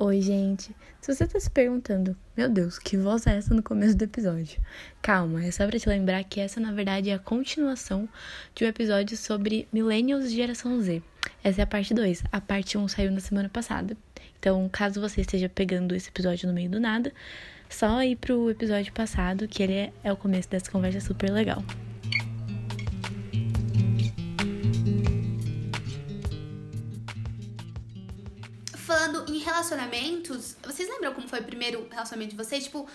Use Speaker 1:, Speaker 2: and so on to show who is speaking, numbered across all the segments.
Speaker 1: Oi, gente. Se você tá se perguntando, meu Deus, que voz é essa no começo do episódio? Calma, é só pra te lembrar que essa, na verdade, é a continuação de um episódio sobre Millennials e Geração Z. Essa é a parte 2. A parte 1 um saiu na semana passada. Então, caso você esteja pegando esse episódio no meio do nada, só ir pro episódio passado, que ele é, é o começo dessa conversa super legal.
Speaker 2: Relacionamentos, vocês lembram como foi o primeiro relacionamento de vocês? Tipo,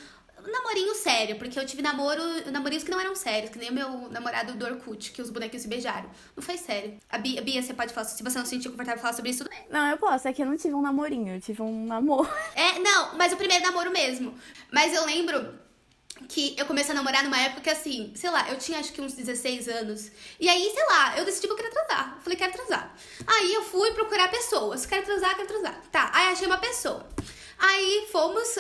Speaker 2: um namorinho sério, porque eu tive namoro, namorinhos que não eram sérios, que nem o meu namorado do Orkut, que os bonequinhos se beijaram. Não foi sério. A Bia, Bia, você pode falar, se você não se sentir confortável falar sobre isso, tudo bem.
Speaker 1: Não, eu posso, é que eu não tive um namorinho, eu tive um namoro.
Speaker 2: É, não, mas o primeiro namoro mesmo. Mas eu lembro que eu comecei a namorar numa época que, assim, sei lá, eu tinha acho que uns 16 anos. E aí, sei lá, eu decidi que eu queria transar. Falei, quero transar. Aí eu fui procurar pessoas. Quero transar, quero transar. Tá, aí achei uma pessoa. Aí fomos,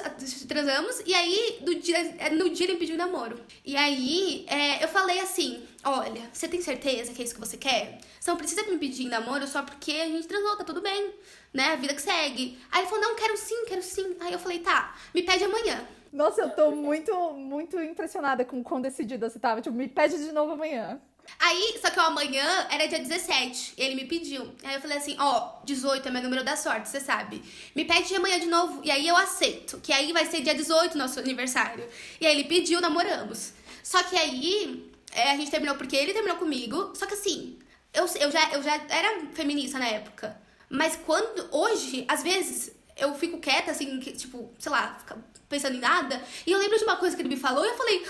Speaker 2: transamos, e aí no dia, no dia ele pediu namoro. E aí é, eu falei assim: Olha, você tem certeza que é isso que você quer? Você não precisa me pedir namoro só porque a gente transou, tá tudo bem, né? A vida que segue. Aí ele falou: Não, quero sim, quero sim. Aí eu falei: Tá, me pede amanhã.
Speaker 3: Nossa, eu tô muito, muito impressionada com quão decidida você tava. Tipo, me pede de novo amanhã.
Speaker 2: Aí, só que o amanhã era dia 17. Ele me pediu. Aí eu falei assim: ó, 18 é meu número da sorte, você sabe. Me pede de amanhã de novo. E aí eu aceito. Que aí vai ser dia 18 nosso aniversário. E aí ele pediu, namoramos. Só que aí é, a gente terminou porque ele terminou comigo. Só que assim, eu, eu, já, eu já era feminista na época. Mas quando. Hoje, às vezes, eu fico quieta, assim, que, tipo, sei lá, pensando em nada. E eu lembro de uma coisa que ele me falou e eu falei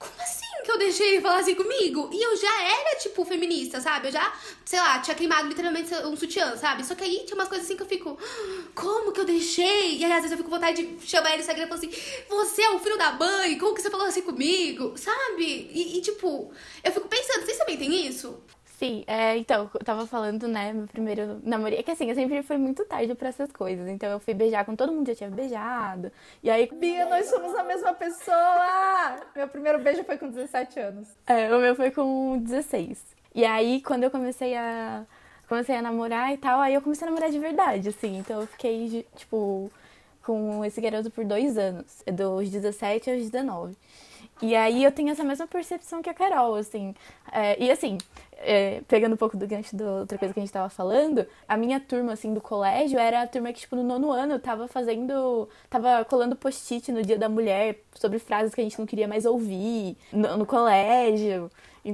Speaker 2: como assim que eu deixei falar assim comigo? E eu já era, tipo, feminista, sabe? Eu já, sei lá, tinha queimado literalmente um sutiã, sabe? Só que aí tinha umas coisas assim que eu fico, como que eu deixei? E aí, às vezes eu fico com vontade de chamar ele no Instagram e falar assim, você é o filho da mãe, como que você falou assim comigo? Sabe? E, e tipo, eu fico pensando, vocês também têm isso?
Speaker 1: Sim, é, então, eu tava falando, né, meu primeiro namoro. É que assim, eu sempre fui muito tarde pra essas coisas. Então eu fui beijar com todo mundo já tinha beijado. E aí.
Speaker 3: Bia, nós somos a mesma pessoa! meu primeiro beijo foi com 17 anos.
Speaker 1: É, o meu foi com 16. E aí, quando eu comecei a. Comecei a namorar e tal, aí eu comecei a namorar de verdade, assim. Então eu fiquei, tipo, com esse garoto por dois anos. Dos 17 aos 19. E aí eu tenho essa mesma percepção que a Carol, assim. É, e assim, é, pegando um pouco do gancho da outra coisa que a gente tava falando, a minha turma, assim, do colégio era a turma que, tipo, no nono ano tava fazendo. tava colando post-it no dia da mulher sobre frases que a gente não queria mais ouvir no, no colégio,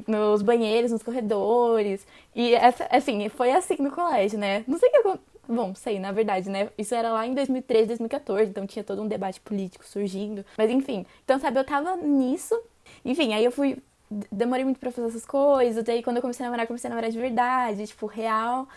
Speaker 1: nos banheiros, nos corredores. E, assim, foi assim no colégio, né? Não sei o que aconteceu Bom, sei, na verdade, né? Isso era lá em 2013, 2014, então tinha todo um debate político surgindo. Mas enfim, então, sabe, eu tava nisso. Enfim, aí eu fui. Demorei muito pra fazer essas coisas. Aí quando eu comecei a namorar, comecei a namorar de verdade, tipo, real.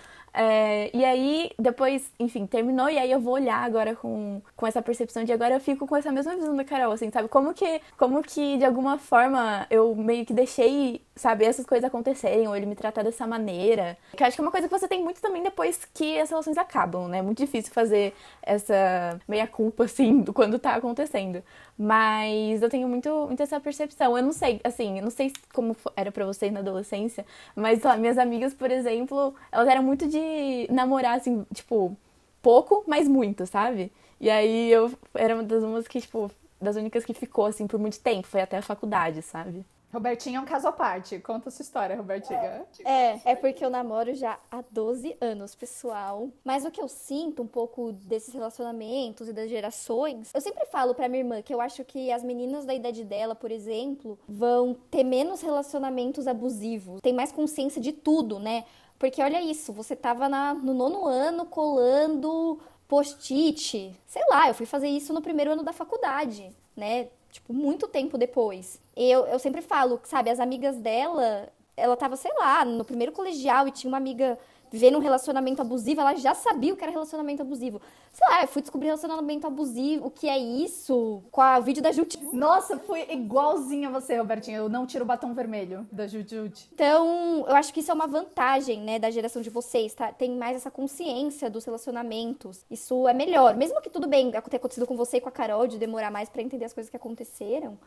Speaker 1: É, e aí, depois, enfim, terminou, e aí eu vou olhar agora com, com essa percepção de agora eu fico com essa mesma visão da Carol, assim, sabe? Como que, como que de alguma forma eu meio que deixei, sabe, essas coisas acontecerem, ou ele me tratar dessa maneira. Que eu acho que é uma coisa que você tem muito também depois que as relações acabam, né? É muito difícil fazer essa meia-culpa, assim, do quando tá acontecendo. Mas eu tenho muito, muito essa percepção. Eu não sei, assim, eu não sei como era para vocês na adolescência, mas lá, minhas amigas, por exemplo, elas eram muito de namorar, assim, tipo, pouco, mas muito, sabe? E aí eu era uma das umas que, tipo, das únicas que ficou, assim, por muito tempo. Foi até a faculdade, sabe?
Speaker 3: Robertinha é um caso à parte. Conta a sua história, Robertinha.
Speaker 4: É, é porque eu namoro já há 12 anos, pessoal. Mas o que eu sinto um pouco desses relacionamentos e das gerações, eu sempre falo pra minha irmã que eu acho que as meninas da idade dela, por exemplo, vão ter menos relacionamentos abusivos, tem mais consciência de tudo, né? Porque olha isso, você tava na, no nono ano colando post-it. Sei lá, eu fui fazer isso no primeiro ano da faculdade, né? tipo, muito tempo depois. Eu, eu sempre falo, sabe, as amigas dela, ela tava, sei lá, no primeiro colegial e tinha uma amiga vivendo um relacionamento abusivo, ela já sabia o que era relacionamento abusivo. Sei lá, eu fui descobrir relacionamento abusivo, o que é isso, com o vídeo da Jut.
Speaker 3: Nossa, fui igualzinha a você, Robertinha. Eu não tiro o batom vermelho da Jut.
Speaker 4: Então, eu acho que isso é uma vantagem, né, da geração de vocês, tá? Tem mais essa consciência dos relacionamentos. Isso é melhor. Mesmo que tudo bem ter acontecido com você e com a Carol, de demorar mais para entender as coisas que aconteceram,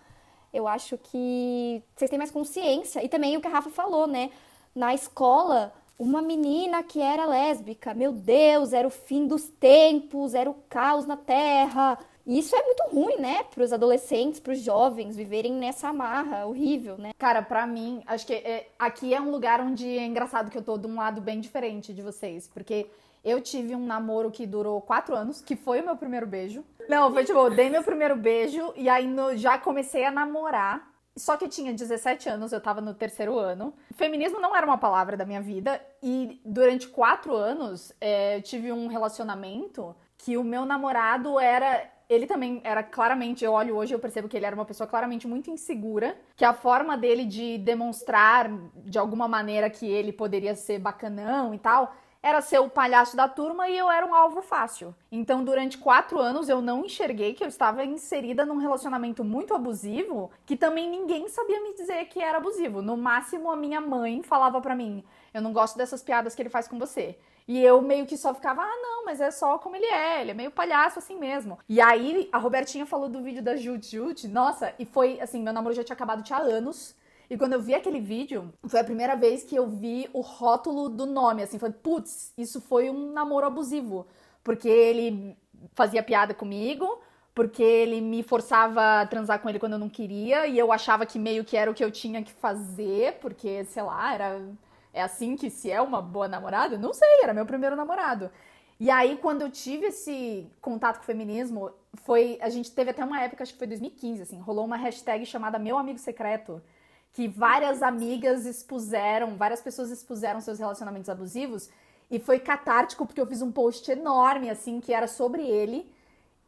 Speaker 4: eu acho que vocês têm mais consciência. E também o que a Rafa falou, né? Na escola, uma menina que era lésbica. Meu Deus, era o fim dos tempos, era o caos na Terra. E isso é muito ruim, né, para os adolescentes, para os jovens viverem nessa amarra horrível, né?
Speaker 3: Cara, pra mim, acho que é- aqui é um lugar onde é engraçado que eu tô de um lado bem diferente de vocês. Porque eu tive um namoro que durou quatro anos, que foi o meu primeiro beijo. Não, foi tipo, eu dei meu primeiro beijo e aí no- já comecei a namorar. Só que eu tinha 17 anos, eu tava no terceiro ano. Feminismo não era uma palavra da minha vida. E durante quatro anos, é, eu tive um relacionamento que o meu namorado era. Ele também era claramente, eu olho hoje e eu percebo que ele era uma pessoa claramente muito insegura. Que a forma dele de demonstrar de alguma maneira que ele poderia ser bacanão e tal era ser o palhaço da turma e eu era um alvo fácil. Então, durante quatro anos, eu não enxerguei que eu estava inserida num relacionamento muito abusivo, que também ninguém sabia me dizer que era abusivo. No máximo, a minha mãe falava pra mim: Eu não gosto dessas piadas que ele faz com você. E eu meio que só ficava, ah, não, mas é só como ele é, ele é meio palhaço assim mesmo. E aí, a Robertinha falou do vídeo da Jute Jute, nossa, e foi assim: meu namoro já tinha acabado tinha anos. E quando eu vi aquele vídeo, foi a primeira vez que eu vi o rótulo do nome, assim, falei, putz, isso foi um namoro abusivo. Porque ele fazia piada comigo, porque ele me forçava a transar com ele quando eu não queria, e eu achava que meio que era o que eu tinha que fazer, porque, sei lá, era. É assim que se é uma boa namorada? Não sei, era meu primeiro namorado. E aí, quando eu tive esse contato com o feminismo, foi. A gente teve até uma época, acho que foi 2015, assim, rolou uma hashtag chamada Meu Amigo Secreto que várias amigas expuseram, várias pessoas expuseram seus relacionamentos abusivos e foi catártico porque eu fiz um post enorme assim que era sobre ele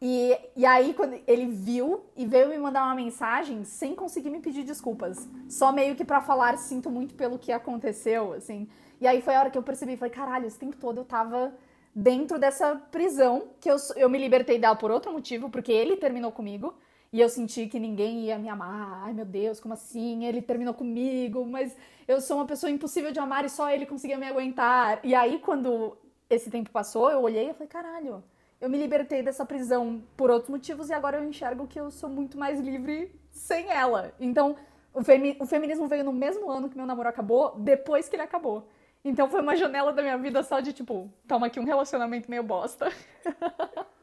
Speaker 3: e, e aí quando ele viu e veio me mandar uma mensagem sem conseguir me pedir desculpas, só meio que pra falar sinto muito pelo que aconteceu, assim. E aí foi a hora que eu percebi, falei, caralho, esse tempo todo eu tava dentro dessa prisão que eu, eu me libertei dela por outro motivo, porque ele terminou comigo. E eu senti que ninguém ia me amar. Ai, meu Deus, como assim? Ele terminou comigo, mas eu sou uma pessoa impossível de amar e só ele conseguia me aguentar. E aí, quando esse tempo passou, eu olhei e falei, caralho, eu me libertei dessa prisão por outros motivos e agora eu enxergo que eu sou muito mais livre sem ela. Então, o, femi o feminismo veio no mesmo ano que meu namoro acabou, depois que ele acabou. Então foi uma janela da minha vida só de tipo, toma aqui um relacionamento meio bosta.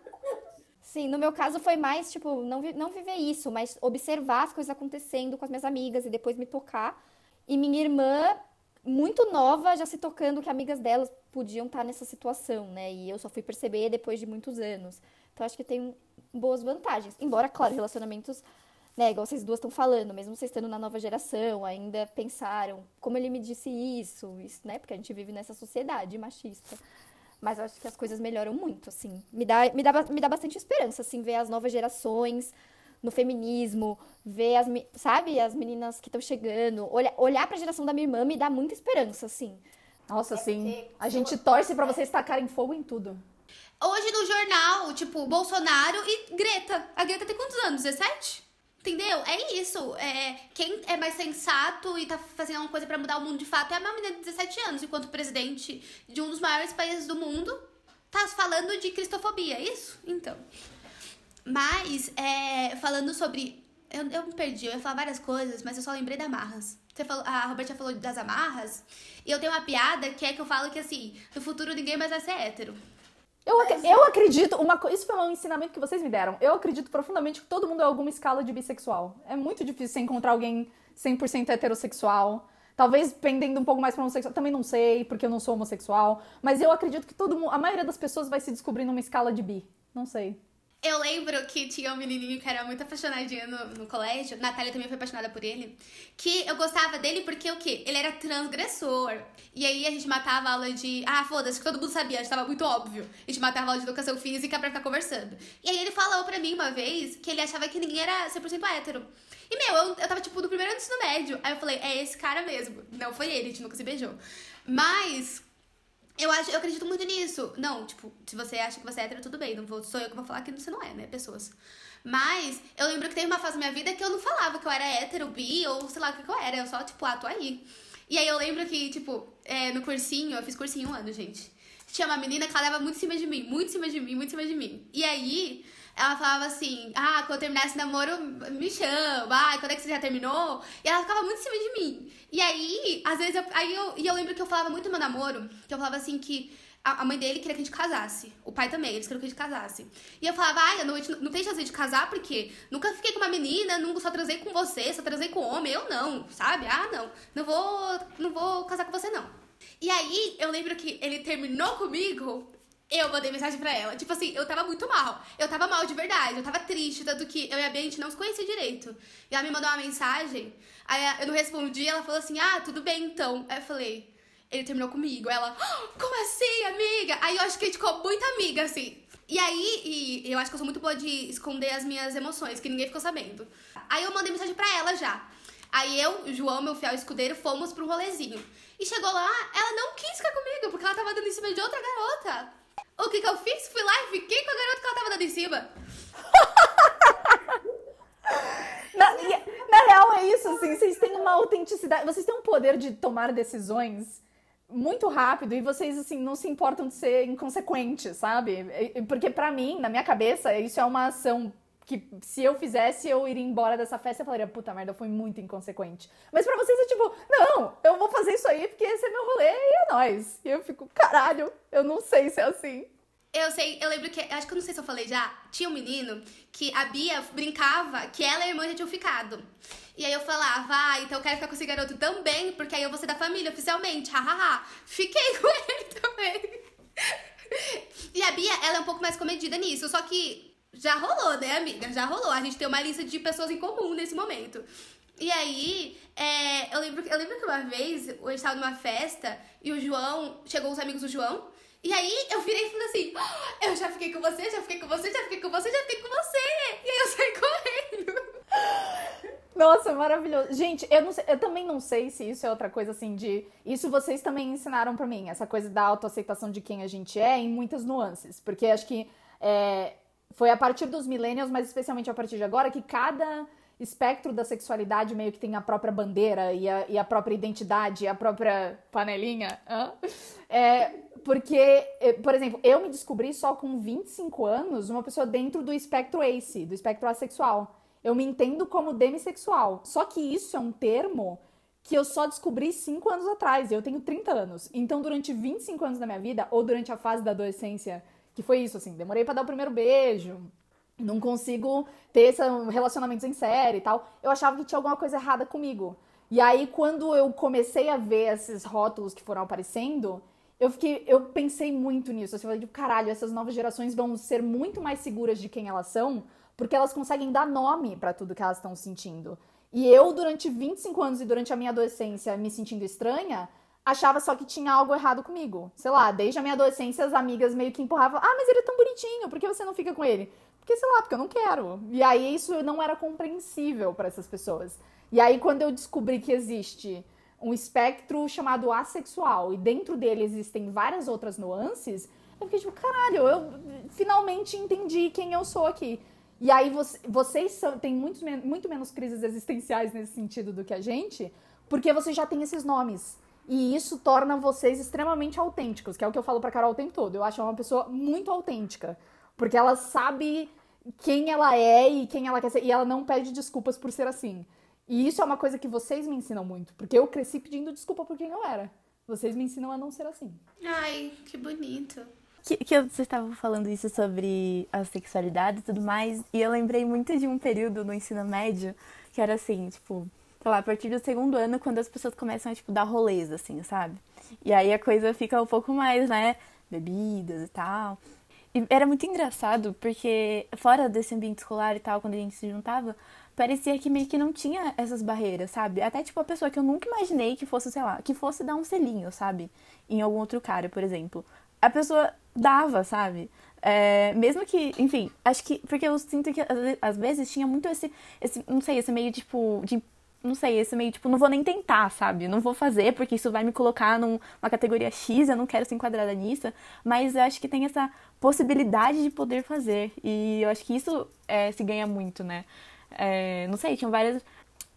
Speaker 4: Sim, no meu caso foi mais, tipo, não, vi- não viver isso, mas observar as coisas acontecendo com as minhas amigas e depois me tocar. E minha irmã, muito nova, já se tocando que amigas delas podiam estar nessa situação, né? E eu só fui perceber depois de muitos anos. Então acho que tem boas vantagens. Embora, claro, relacionamentos, né, igual vocês duas estão falando, mesmo vocês estando na nova geração, ainda pensaram como ele me disse isso, isso, né? Porque a gente vive nessa sociedade machista. Mas eu acho que as coisas melhoram muito, assim. Me dá, me dá, me dá bastante esperança, assim, ver as novas gerações no feminismo, ver as, sabe, as meninas que estão chegando. Olha, olhar pra geração da minha irmã me dá muita esperança, assim.
Speaker 3: Nossa, assim, a gente torce pra vocês tacarem fogo em tudo.
Speaker 2: Hoje no jornal, tipo, Bolsonaro e Greta. A Greta tem quantos anos? 17? Entendeu? É isso. É, quem é mais sensato e tá fazendo alguma coisa pra mudar o mundo de fato é uma menina de 17 anos, enquanto presidente de um dos maiores países do mundo tá falando de cristofobia, é isso? Então. Mas, é, falando sobre. Eu, eu me perdi, eu ia falar várias coisas, mas eu só lembrei da amarras. Você falou, a Roberta falou das amarras. E eu tenho uma piada que é que eu falo que assim, no futuro ninguém mais vai ser hétero.
Speaker 3: Eu, ac- eu acredito, uma, isso foi um ensinamento que vocês me deram. Eu acredito profundamente que todo mundo é alguma escala de bissexual. É muito difícil você encontrar alguém 100% heterossexual. Talvez pendendo um pouco mais pra homossexual. Também não sei, porque eu não sou homossexual. Mas eu acredito que todo mundo, a maioria das pessoas vai se descobrir numa escala de bi. Não sei.
Speaker 2: Eu lembro que tinha um menininho que era muito apaixonadinho no, no colégio. Natália também foi apaixonada por ele. Que eu gostava dele porque o quê? Ele era transgressor. E aí a gente matava a aula de. Ah, foda-se, que todo mundo sabia, já tava muito óbvio. A gente matava a aula de educação física pra ficar conversando. E aí ele falou pra mim uma vez que ele achava que ninguém era 100% hétero. E meu, eu, eu tava tipo no primeiro ano do ensino médio. Aí eu falei, é esse cara mesmo. Não foi ele, a gente nunca se beijou. Mas eu, acho, eu acredito muito nisso. Não, tipo, se você acha que você é hétero, tudo bem. Não vou, sou eu que vou falar que você não é, né? Pessoas. Mas eu lembro que teve uma fase da minha vida que eu não falava que eu era hétero, bi, ou sei lá o que que eu era. Eu só, tipo, ah, tô aí. E aí eu lembro que, tipo, é, no cursinho, eu fiz cursinho um ano, gente. Tinha uma menina que ela dava muito em cima de mim, muito em cima de mim, muito em cima de mim. E aí, ela falava assim: Ah, quando eu terminar esse namoro, me chama. Ah, quando é que você já terminou? E ela ficava muito em cima de mim. E aí, às vezes, eu, aí eu, e eu lembro que eu falava muito no meu namoro, que eu falava assim que a mãe dele queria que a gente casasse. O pai também, eles queriam que a gente casasse. E eu falava, ai, não, não tem chance de casar porque nunca fiquei com uma menina, nunca só transei com você, só transei com homem. Eu não, sabe? Ah, não. Não vou, não vou casar com você, não. E aí, eu lembro que ele terminou comigo eu mandei mensagem pra ela. Tipo assim, eu tava muito mal. Eu tava mal de verdade. Eu tava triste, tanto que eu e a gente não se conhecia direito. E ela me mandou uma mensagem, aí eu não respondi, ela falou assim, ah, tudo bem então. Aí eu falei, ele terminou comigo. Ela, ah, como assim, amiga? Aí eu acho que a gente ficou muito amiga, assim. E aí, e eu acho que eu sou muito boa de esconder as minhas emoções, que ninguém ficou sabendo. Aí eu mandei mensagem pra ela já. Aí eu, João, meu fiel escudeiro, fomos pro rolezinho. E chegou lá, ela não quis ficar comigo, porque ela tava dando em cima de outra garota. O que que eu fiz? Fui lá e fiquei com a garota que ela tava dando em cima.
Speaker 3: na, na real, é isso, assim, vocês têm uma autenticidade, vocês têm um poder de tomar decisões muito rápido e vocês, assim, não se importam de ser inconsequentes, sabe? Porque para mim, na minha cabeça, isso é uma ação que se eu fizesse, eu iria embora dessa festa e falaria, puta merda, foi muito inconsequente. Mas para vocês é tipo, não, eu vou fazer isso aí porque esse é meu rolê e é nóis. E eu fico, caralho, eu não sei se é assim.
Speaker 2: Eu sei, eu lembro que, acho que eu não sei se eu falei já, tinha um menino que a Bia brincava que ela e a irmã já tinham ficado. E aí eu falava, ah, então eu quero ficar com esse garoto também, porque aí eu vou ser da família oficialmente, hahaha. Fiquei com ele também. E a Bia, ela é um pouco mais comedida nisso, só que já rolou, né, amiga? Já rolou. A gente tem uma lista de pessoas em comum nesse momento. E aí, é, eu, lembro, eu lembro que uma vez eu estava numa festa e o João, chegou os amigos do João, e aí eu virei e falei assim: oh, Eu já fiquei com você, já fiquei com você, já fiquei com você, já fiquei com você. E aí eu saí correndo.
Speaker 3: Nossa, maravilhoso. Gente, eu, não sei, eu também não sei se isso é outra coisa assim de. Isso vocês também ensinaram para mim, essa coisa da autoaceitação de quem a gente é em muitas nuances. Porque acho que é, foi a partir dos millennials, mas especialmente a partir de agora, que cada espectro da sexualidade meio que tem a própria bandeira e a, e a própria identidade, a própria panelinha. É, porque, é, por exemplo, eu me descobri só com 25 anos uma pessoa dentro do espectro ACE, do espectro assexual. Eu me entendo como demissexual. Só que isso é um termo que eu só descobri 5 anos atrás. Eu tenho 30 anos. Então, durante 25 anos da minha vida, ou durante a fase da adolescência, que foi isso, assim, demorei para dar o primeiro beijo, não consigo ter esse relacionamentos em série e tal. Eu achava que tinha alguma coisa errada comigo. E aí, quando eu comecei a ver esses rótulos que foram aparecendo, eu fiquei, eu pensei muito nisso. Assim, eu falei, caralho, essas novas gerações vão ser muito mais seguras de quem elas são, porque elas conseguem dar nome para tudo que elas estão sentindo. E eu, durante 25 anos e durante a minha adolescência, me sentindo estranha, achava só que tinha algo errado comigo. Sei lá, desde a minha adolescência, as amigas meio que empurravam: Ah, mas ele é tão bonitinho, por que você não fica com ele? Porque, sei lá, porque eu não quero. E aí isso não era compreensível para essas pessoas. E aí, quando eu descobri que existe um espectro chamado assexual e dentro dele existem várias outras nuances, eu fiquei tipo, caralho, eu finalmente entendi quem eu sou aqui. E aí você, vocês são, têm muito, muito menos crises existenciais nesse sentido do que a gente, porque vocês já têm esses nomes. E isso torna vocês extremamente autênticos, que é o que eu falo pra Carol o tempo todo. Eu acho ela uma pessoa muito autêntica. Porque ela sabe quem ela é e quem ela quer ser. E ela não pede desculpas por ser assim. E isso é uma coisa que vocês me ensinam muito, porque eu cresci pedindo desculpa por quem eu era. Vocês me ensinam a não ser assim.
Speaker 2: Ai, que bonito.
Speaker 1: Que, que você estava falando isso sobre a sexualidade e tudo mais, e eu lembrei muito de um período no ensino médio que era assim, tipo, sei lá, a partir do segundo ano, quando as pessoas começam a, tipo, dar rolês, assim, sabe? E aí a coisa fica um pouco mais, né, bebidas e tal. E era muito engraçado, porque fora desse ambiente escolar e tal, quando a gente se juntava, parecia que meio que não tinha essas barreiras, sabe? Até tipo a pessoa que eu nunca imaginei que fosse, sei lá, que fosse dar um selinho, sabe? Em algum outro cara, por exemplo. A pessoa dava, sabe? É, mesmo que, enfim, acho que. Porque eu sinto que às vezes tinha muito esse, esse não sei, esse meio tipo de não sei, esse meio, tipo, não vou nem tentar, sabe? Não vou fazer, porque isso vai me colocar numa categoria X, eu não quero ser enquadrada nisso. Mas eu acho que tem essa possibilidade de poder fazer. E eu acho que isso é, se ganha muito, né? É, não sei, tinham várias.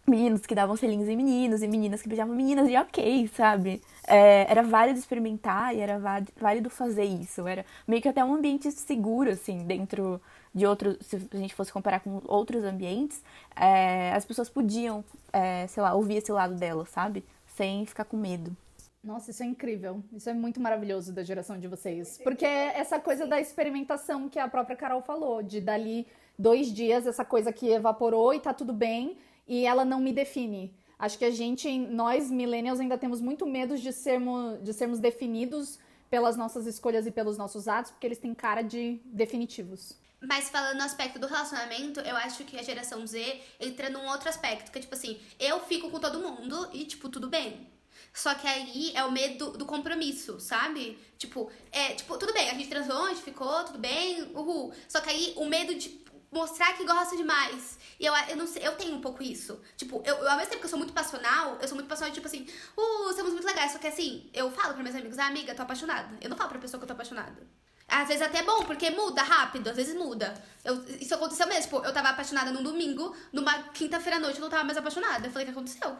Speaker 1: meninos que davam selinhos em meninos e meninas que beijavam meninas e ok, sabe? É, era válido experimentar e era válido fazer isso. Era meio que até um ambiente seguro, assim, dentro de outros. Se a gente fosse comparar com outros ambientes, é, as pessoas podiam, é, sei lá, ouvir esse lado dela, sabe? Sem ficar com medo.
Speaker 3: Nossa, isso é incrível. Isso é muito maravilhoso da geração de vocês. Porque é essa coisa da experimentação que a própria Carol falou, de dali dois dias, essa coisa que evaporou e tá tudo bem, e ela não me define. Acho que a gente, nós millennials, ainda temos muito medo de sermos, de sermos definidos pelas nossas escolhas e pelos nossos atos, porque eles têm cara de definitivos.
Speaker 2: Mas falando no aspecto do relacionamento, eu acho que a geração Z entra num outro aspecto, que é tipo assim, eu fico com todo mundo e, tipo, tudo bem. Só que aí é o medo do compromisso, sabe? Tipo, é, tipo, tudo bem, a gente transou, a gente ficou, tudo bem, uhul. Só que aí o medo de mostrar que gosta demais. E eu, eu não sei, eu tenho um pouco isso. Tipo, eu, eu, ao mesmo tempo que eu sou muito passional, eu sou muito passional, tipo assim, uh, somos muito legais. Só que assim, eu falo pra meus amigos, ah, amiga, tô apaixonada. Eu não falo pra pessoa que eu tô apaixonada. Às vezes até é bom, porque muda rápido, às vezes muda. Eu, isso aconteceu mesmo, tipo, eu tava apaixonada num domingo, numa quinta-feira à noite eu não tava mais apaixonada. Eu falei, o que aconteceu?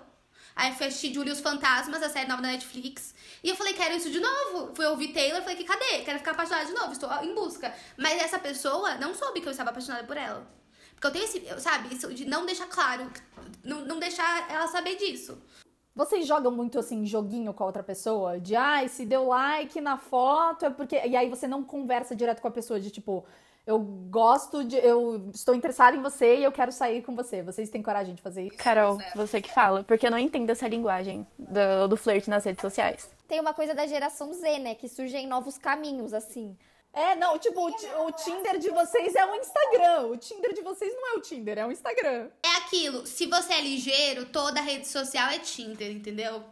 Speaker 2: Aí fui assistir Julie os Fantasmas, a série nova da Netflix. E eu falei, quero isso de novo. Fui ouvir Taylor, falei, que cadê? Quero ficar apaixonada de novo, estou em busca. Mas essa pessoa não soube que eu estava apaixonada por ela. Porque eu tenho esse, sabe, isso de não deixar claro, não, não deixar ela saber disso.
Speaker 3: Vocês jogam muito assim, joguinho com a outra pessoa? De ai, ah, se deu like na foto é porque. E aí você não conversa direto com a pessoa, de tipo, eu gosto de. Eu estou interessada em você e eu quero sair com você. Vocês têm coragem de fazer isso?
Speaker 1: Carol, você que fala, porque eu não entendo essa linguagem do, do flerte nas redes sociais.
Speaker 4: Tem uma coisa da geração Z, né? Que surgem novos caminhos, assim.
Speaker 3: É, não, tipo, o, o, Tinder de vocês é um Instagram. O Tinder de vocês não é o Tinder, é um Instagram.
Speaker 2: É aquilo, se você é ligeiro, toda rede social é Tinder, entendeu?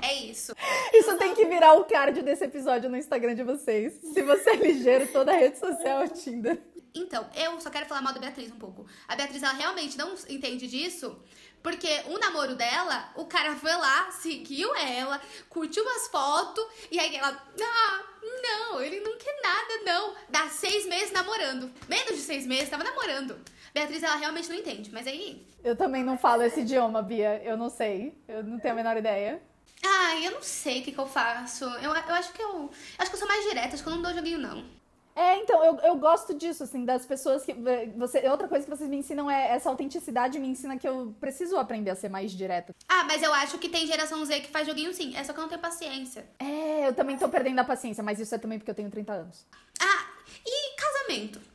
Speaker 2: É isso.
Speaker 3: Isso tem que virar o card desse episódio no Instagram de vocês. Se você é ligeiro, toda rede social é Tinder.
Speaker 2: Então, eu só quero falar mal da Beatriz um pouco. A Beatriz, ela realmente não entende disso, porque o namoro dela, o cara foi lá, seguiu ela, curtiu umas fotos, e aí ela, ah, não, ele não quer nada, não. Dá seis meses namorando. Menos de seis meses, tava namorando. Beatriz, ela realmente não entende, mas aí.
Speaker 3: Eu também não falo esse idioma, Bia. Eu não sei. Eu não tenho a menor ideia.
Speaker 2: Ah, eu não sei o que, que eu faço. Eu, eu acho que eu. Acho que eu sou mais direta, acho que eu não dou joguinho, não.
Speaker 3: É, então, eu, eu gosto disso, assim, das pessoas que. Você, outra coisa que vocês me ensinam é essa autenticidade me ensina que eu preciso aprender a ser mais direta.
Speaker 2: Ah, mas eu acho que tem geração Z que faz joguinho sim. É só que eu não tenho paciência.
Speaker 3: É, eu também tô perdendo a paciência, mas isso é também porque eu tenho 30 anos.
Speaker 2: Ah, e casamento?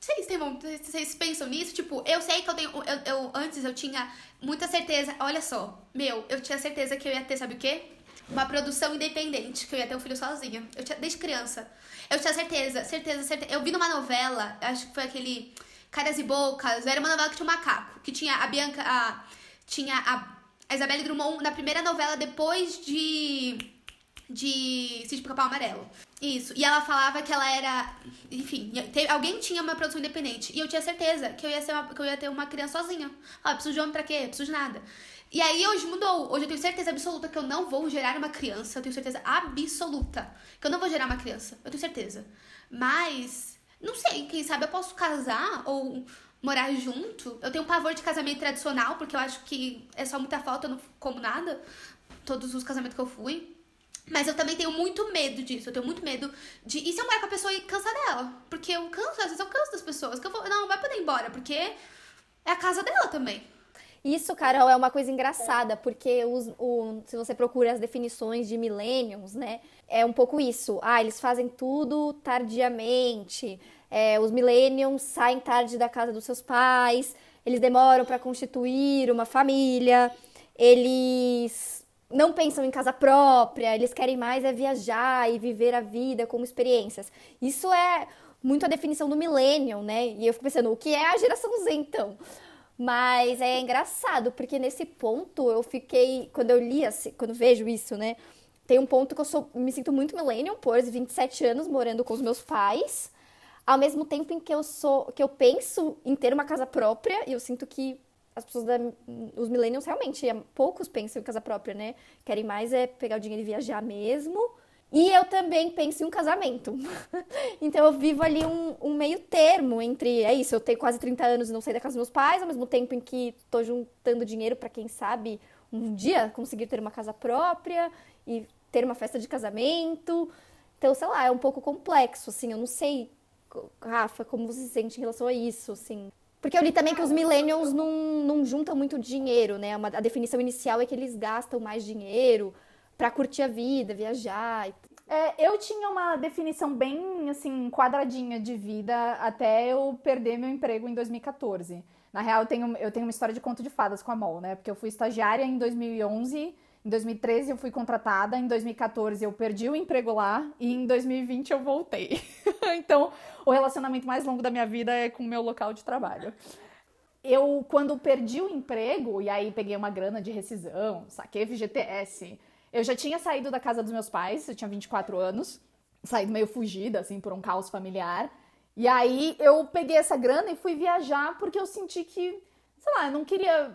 Speaker 2: Vocês, têm, vocês pensam nisso? Tipo, eu sei que eu tenho. Eu, eu, antes eu tinha muita certeza. Olha só, meu, eu tinha certeza que eu ia ter, sabe o quê? Uma produção independente, que eu ia ter um filho sozinha. Eu tinha, desde criança. Eu tinha certeza, certeza, certeza. Eu vi numa novela, acho que foi aquele Caras e Bocas, era uma novela que tinha um macaco, que tinha a Bianca, a, tinha a, a Isabelle Drummond na primeira novela depois de de Sítio Capão Amarelo. Isso. E ela falava que ela era. Enfim, alguém tinha uma produção independente. E eu tinha certeza que eu ia, ser uma, que eu ia ter uma criança sozinha. Ah, preciso de homem pra quê? Preciso de nada. E aí hoje mudou. Hoje eu tenho certeza absoluta que eu não vou gerar uma criança. Eu tenho certeza absoluta que eu não vou gerar uma criança. Eu tenho certeza. Mas, não sei, quem sabe eu posso casar ou morar junto. Eu tenho um pavor de casamento tradicional, porque eu acho que é só muita falta, eu não como nada. Todos os casamentos que eu fui. Mas eu também tenho muito medo disso. Eu tenho muito medo de. E se eu morar com a pessoa e cansar dela? Porque eu canso, às vezes eu canso das pessoas. Que eu vou. Não, vai poder ir embora, porque é a casa dela também.
Speaker 4: Isso, Carol, é uma coisa engraçada, porque os, o, se você procura as definições de millennials, né, é um pouco isso. Ah, eles fazem tudo tardiamente. É, os millennials saem tarde da casa dos seus pais, eles demoram para constituir uma família, eles não pensam em casa própria, eles querem mais é viajar e viver a vida como experiências. Isso é muito a definição do millennial, né? E eu fico pensando, o que é a geração Z então? Mas é engraçado, porque nesse ponto eu fiquei. Quando eu li, assim, quando vejo isso, né? Tem um ponto que eu sou, me sinto muito millennial, por 27 anos morando com os meus pais. Ao mesmo tempo em que eu sou. que eu penso em ter uma casa própria, e eu sinto que as pessoas da, os millennials realmente, poucos pensam em casa própria, né? Querem mais é pegar o dinheiro e viajar mesmo. E eu também penso em um casamento. então eu vivo ali um, um, meio termo entre, é isso, eu tenho quase 30 anos e não saí da casa dos meus pais, ao mesmo tempo em que tô juntando dinheiro para quem sabe um dia conseguir ter uma casa própria e ter uma festa de casamento. Então, sei lá, é um pouco complexo, assim, eu não sei, Rafa, como você se sente em relação a isso, assim. Porque eu li também que os millennials não, não juntam muito dinheiro, né? Uma, a definição inicial é que eles gastam mais dinheiro para curtir a vida, viajar.
Speaker 3: É, eu tinha uma definição bem, assim, quadradinha de vida até eu perder meu emprego em 2014. Na real, eu tenho, eu tenho uma história de conto de fadas com a MOL, né? Porque eu fui estagiária em 2011 em 2013 eu fui contratada, em 2014 eu perdi o emprego lá e em 2020 eu voltei. então, o relacionamento mais longo da minha vida é com o meu local de trabalho. Eu, quando perdi o emprego, e aí peguei uma grana de rescisão, saquei FGTS, eu já tinha saído da casa dos meus pais, eu tinha 24 anos, saído meio fugida, assim, por um caos familiar. E aí eu peguei essa grana e fui viajar porque eu senti que, sei lá, eu não queria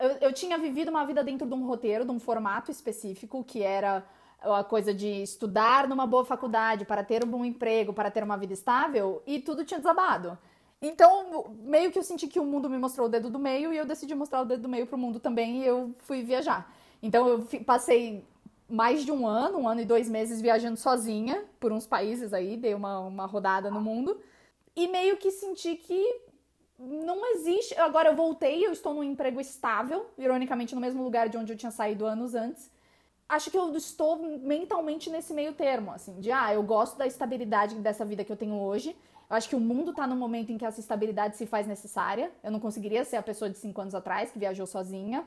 Speaker 3: eu, eu tinha vivido uma vida dentro de um roteiro, de um formato específico, que era a coisa de estudar numa boa faculdade para ter um bom emprego, para ter uma vida estável, e tudo tinha desabado. Então, meio que eu senti que o mundo me mostrou o dedo do meio e eu decidi mostrar o dedo do meio pro mundo também e eu fui viajar. Então, eu passei mais de um ano, um ano e dois meses viajando sozinha por uns países aí, dei uma, uma rodada no mundo. E meio que senti que não existe. Agora eu voltei, eu estou num emprego estável, ironicamente no mesmo lugar de onde eu tinha saído anos antes. Acho que eu estou mentalmente nesse meio termo, assim, de ah, eu gosto da estabilidade dessa vida que eu tenho hoje. Eu acho que o mundo está no momento em que essa estabilidade se faz necessária. Eu não conseguiria ser a pessoa de cinco anos atrás que viajou sozinha.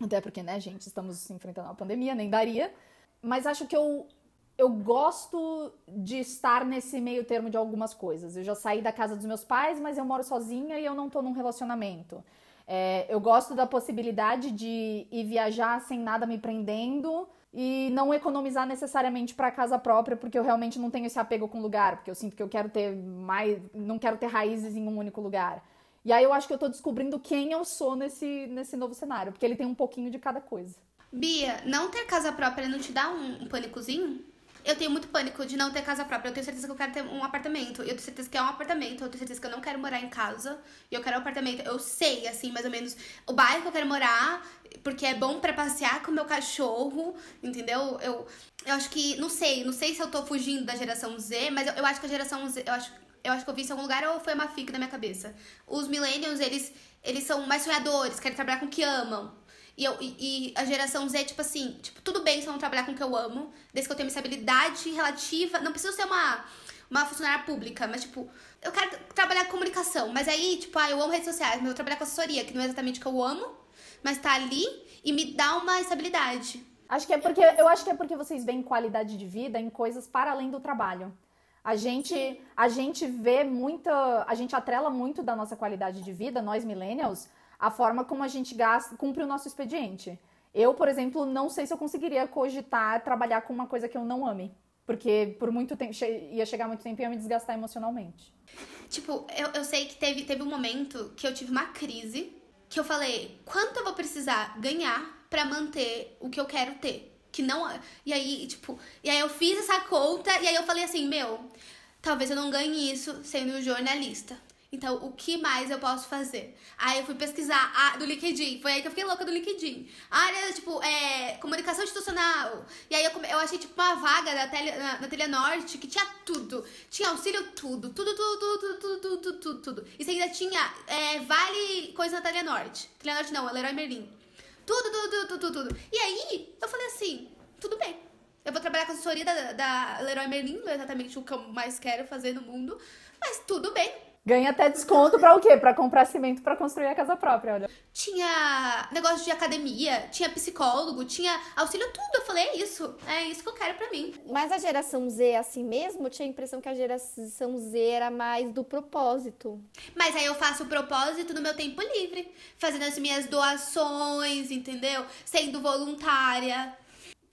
Speaker 3: Até porque, né, gente, estamos enfrentando uma pandemia, nem daria. Mas acho que eu eu gosto de estar nesse meio termo de algumas coisas. Eu já saí da casa dos meus pais, mas eu moro sozinha e eu não tô num relacionamento. É, eu gosto da possibilidade de ir viajar sem nada me prendendo e não economizar necessariamente para casa própria, porque eu realmente não tenho esse apego com lugar, porque eu sinto que eu quero ter mais, não quero ter raízes em um único lugar. E aí eu acho que eu tô descobrindo quem eu sou nesse, nesse novo cenário, porque ele tem um pouquinho de cada coisa.
Speaker 2: Bia, não ter casa própria não te dá um, um pânicozinho? Eu tenho muito pânico de não ter casa própria. Eu tenho certeza que eu quero ter um apartamento. Eu tenho certeza que é um apartamento. Eu tenho certeza que eu não quero morar em casa. E eu quero um apartamento. Eu sei, assim, mais ou menos o bairro que eu quero morar. Porque é bom para passear com o meu cachorro. Entendeu? Eu, eu acho que. Não sei. Não sei se eu tô fugindo da geração Z. Mas eu, eu acho que a geração Z. Eu acho, eu acho que eu vi isso em algum lugar ou foi uma fica na minha cabeça. Os millennials, eles, eles são mais sonhadores. Querem trabalhar com o que amam. E, eu, e, e, a geração Z, tipo assim, tipo, tudo bem se eu não trabalhar com o que eu amo, desde que eu tenha uma estabilidade relativa. Não preciso ser uma, uma funcionária pública, mas, tipo, eu quero trabalhar com comunicação. Mas aí, tipo, ah, eu amo redes sociais, mas eu vou trabalhar com assessoria, que não é exatamente o que eu amo, mas tá ali e me dá uma estabilidade.
Speaker 3: Acho que é porque eu acho que é porque vocês veem qualidade de vida em coisas para além do trabalho. A gente, a gente vê muita, a gente atrela muito da nossa qualidade de vida, nós millennials, a forma como a gente gasta, cumpre o nosso expediente. Eu, por exemplo, não sei se eu conseguiria cogitar trabalhar com uma coisa que eu não ame. Porque por muito tempo ia chegar muito tempo e ia me desgastar emocionalmente.
Speaker 2: Tipo, eu, eu sei que teve, teve um momento que eu tive uma crise que eu falei, quanto eu vou precisar ganhar para manter o que eu quero ter? Que não. E aí, tipo, e aí eu fiz essa conta e aí eu falei assim, meu, talvez eu não ganhe isso sendo jornalista. Então, o que mais eu posso fazer? Aí eu fui pesquisar a, do LinkedIn. Foi aí que eu fiquei louca do LinkedIn. A área, tipo, é, comunicação institucional. E aí eu, eu achei, tipo, uma vaga na, tele, na, na Telenorte que tinha tudo. Tinha auxílio tudo. Tudo, tudo, tudo, tudo, tudo, tudo, tudo, tudo. E ainda tinha é, vale coisa na Telenorte. Telenorte não, é Leroy Merlin. Tudo, tudo, tudo, tudo, tudo. E aí, eu falei assim, tudo bem. Eu vou trabalhar com a assessoria da, da Leroy Merlin, não é exatamente o que eu mais quero fazer no mundo. Mas tudo bem
Speaker 3: Ganha até desconto pra o quê? Pra comprar cimento pra construir a casa própria, olha.
Speaker 2: Tinha negócio de academia, tinha psicólogo, tinha auxílio, tudo. Eu falei, é isso, é isso que eu quero pra mim.
Speaker 4: Mas a geração Z é assim mesmo? Eu tinha a impressão que a geração Z era mais do propósito.
Speaker 2: Mas aí eu faço o propósito no meu tempo livre, fazendo as minhas doações, entendeu? Sendo voluntária.